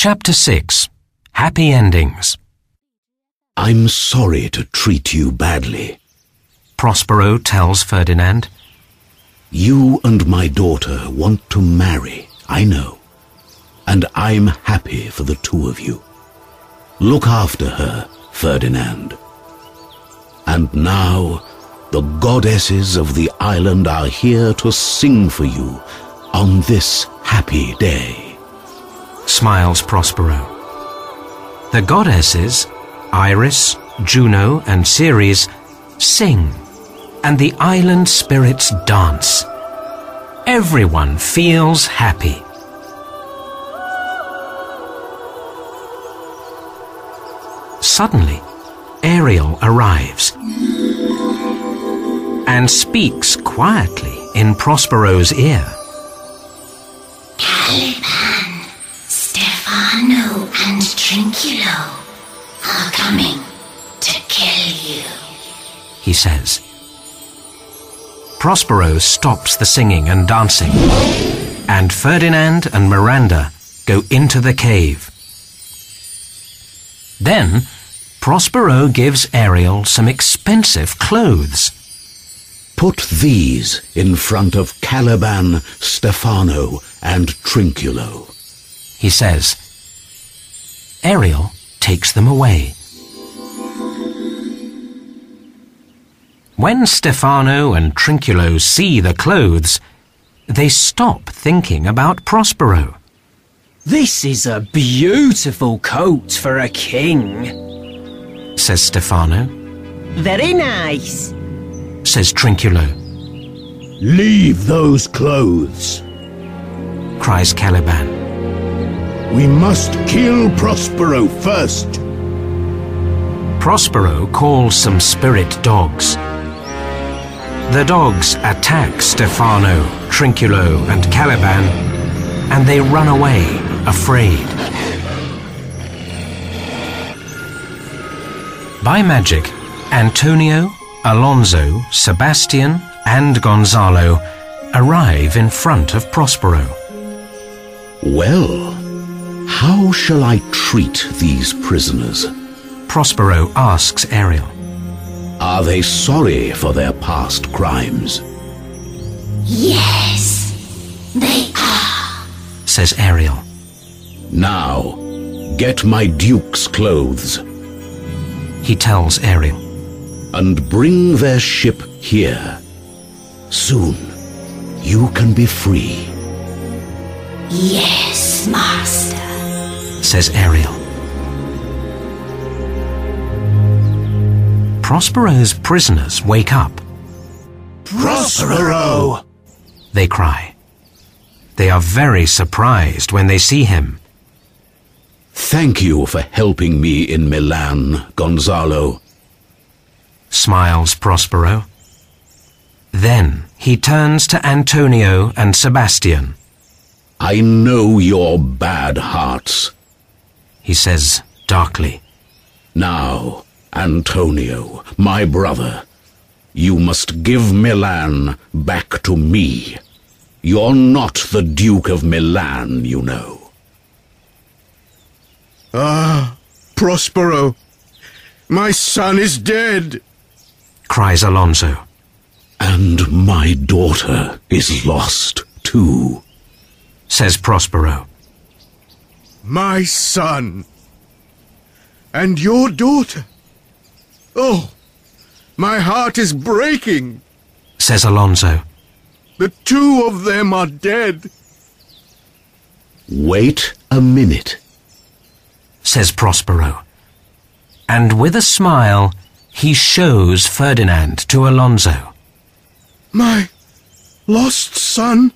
Chapter 6 Happy Endings I'm sorry to treat you badly. Prospero tells Ferdinand. You and my daughter want to marry, I know. And I'm happy for the two of you. Look after her, Ferdinand. And now, the goddesses of the island are here to sing for you on this happy day. Smiles Prospero. The goddesses, Iris, Juno, and Ceres, sing, and the island spirits dance. Everyone feels happy. Suddenly, Ariel arrives and speaks quietly in Prospero's ear. Caliban, Stefano, and Trinculo are coming to kill you. he says. Prospero stops the singing and dancing, and Ferdinand and Miranda go into the cave. Then, Prospero gives Ariel some expensive clothes. Put these in front of Caliban, Stefano, and Trinculo. he says. Ariel takes them away. When Stefano and Trinculo see the clothes, they stop thinking about Prospero. This is a beautiful coat for a king. says Stefano. Very nice. Says Trinculo. Leave those clothes. Cries Caliban. We must kill Prospero first. Prospero calls some spirit dogs. The dogs attack Stefano, Trinculo, and Caliban, and they run away, afraid. By magic, Antonio, Alonso, Sebastian, and Gonzalo arrive in front of Prospero. Well, how shall I treat these prisoners? Prospero asks Ariel. Are they sorry for their past crimes? Yes, they are. says Ariel. Now, get my duke's clothes He tells Ariel. and bring their ship here. Soon, you can be free. Yes, master. Says Ariel. Prospero's prisoners wake up. Prospero! They cry. They are very surprised when they see him. Thank you for helping me in Milan, Gonzalo. Smiles Prospero. Then he turns to Antonio and Sebastian. I know your bad hearts. He says darkly. Now, Antonio, my brother, you must give Milan back to me. You're not the Duke of Milan, you know. Ah, Prospero. My son is dead. Cries Alonso. And my daughter is lost, too. Says Prospero. My son. And your daughter. Oh, my heart is breaking. Says Alonso. The two of them are dead. Wait a minute. Says Prospero. And with a smile, he shows Ferdinand to Alonso. My lost son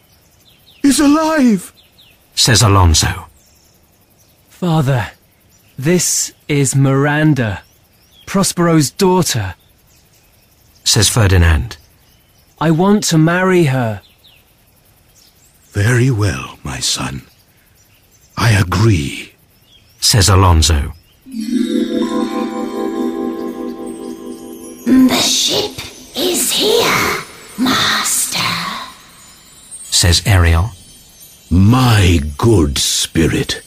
is alive. Says Alonso. Father, this is Miranda, Prospero's daughter. Says Ferdinand. I want to marry her. Very well, my son. I agree. Says Alonso. The ship is here, master. Says Ariel. My good spirit.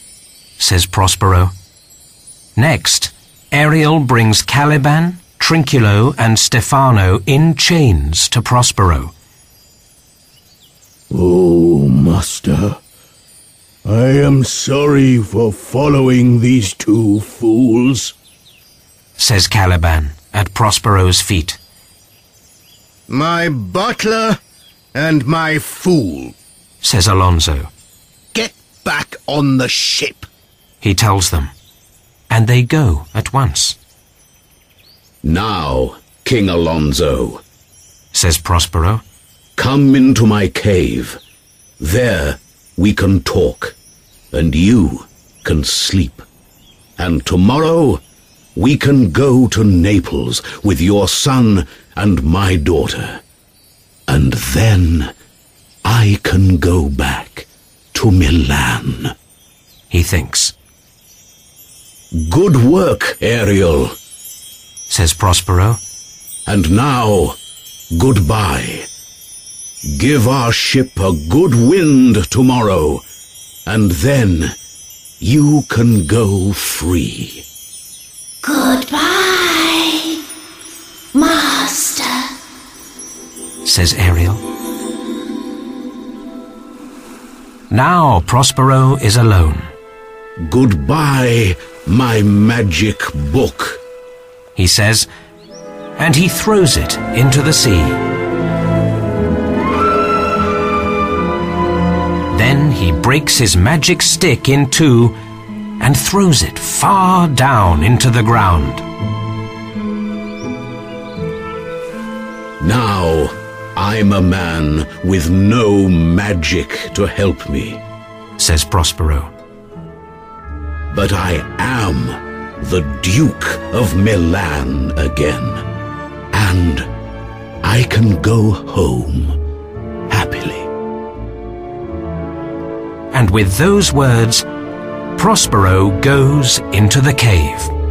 Says Prospero. Next, Ariel brings Caliban, Trinculo, and Stefano in chains to Prospero. Oh, master, I am sorry for following these two fools. says Caliban at Prospero's feet. My butler and my fool. says Alonso. Get back on the ship. He tells them, and they go at once, Now, King Alonso, says Prospero. come into my cave. There we can talk, and you can sleep. And tomorrow we can go to Naples with your son and my daughter. And then I can go back to Milan. He thinks, Good work, Ariel. says Prospero. And now, goodbye. Give our ship a good wind tomorrow, and then you can go free. Goodbye, Master. says Ariel. Now Prospero is alone. Goodbye, my magic book. he says, and he throws it into the sea. Then he breaks his magic stick in two and throws it far down into the ground. Now, I'm a man with no magic to help me, says Prospero. But I am the Duke of Milan again, and I can go home happily. And with those words, Prospero goes into the cave.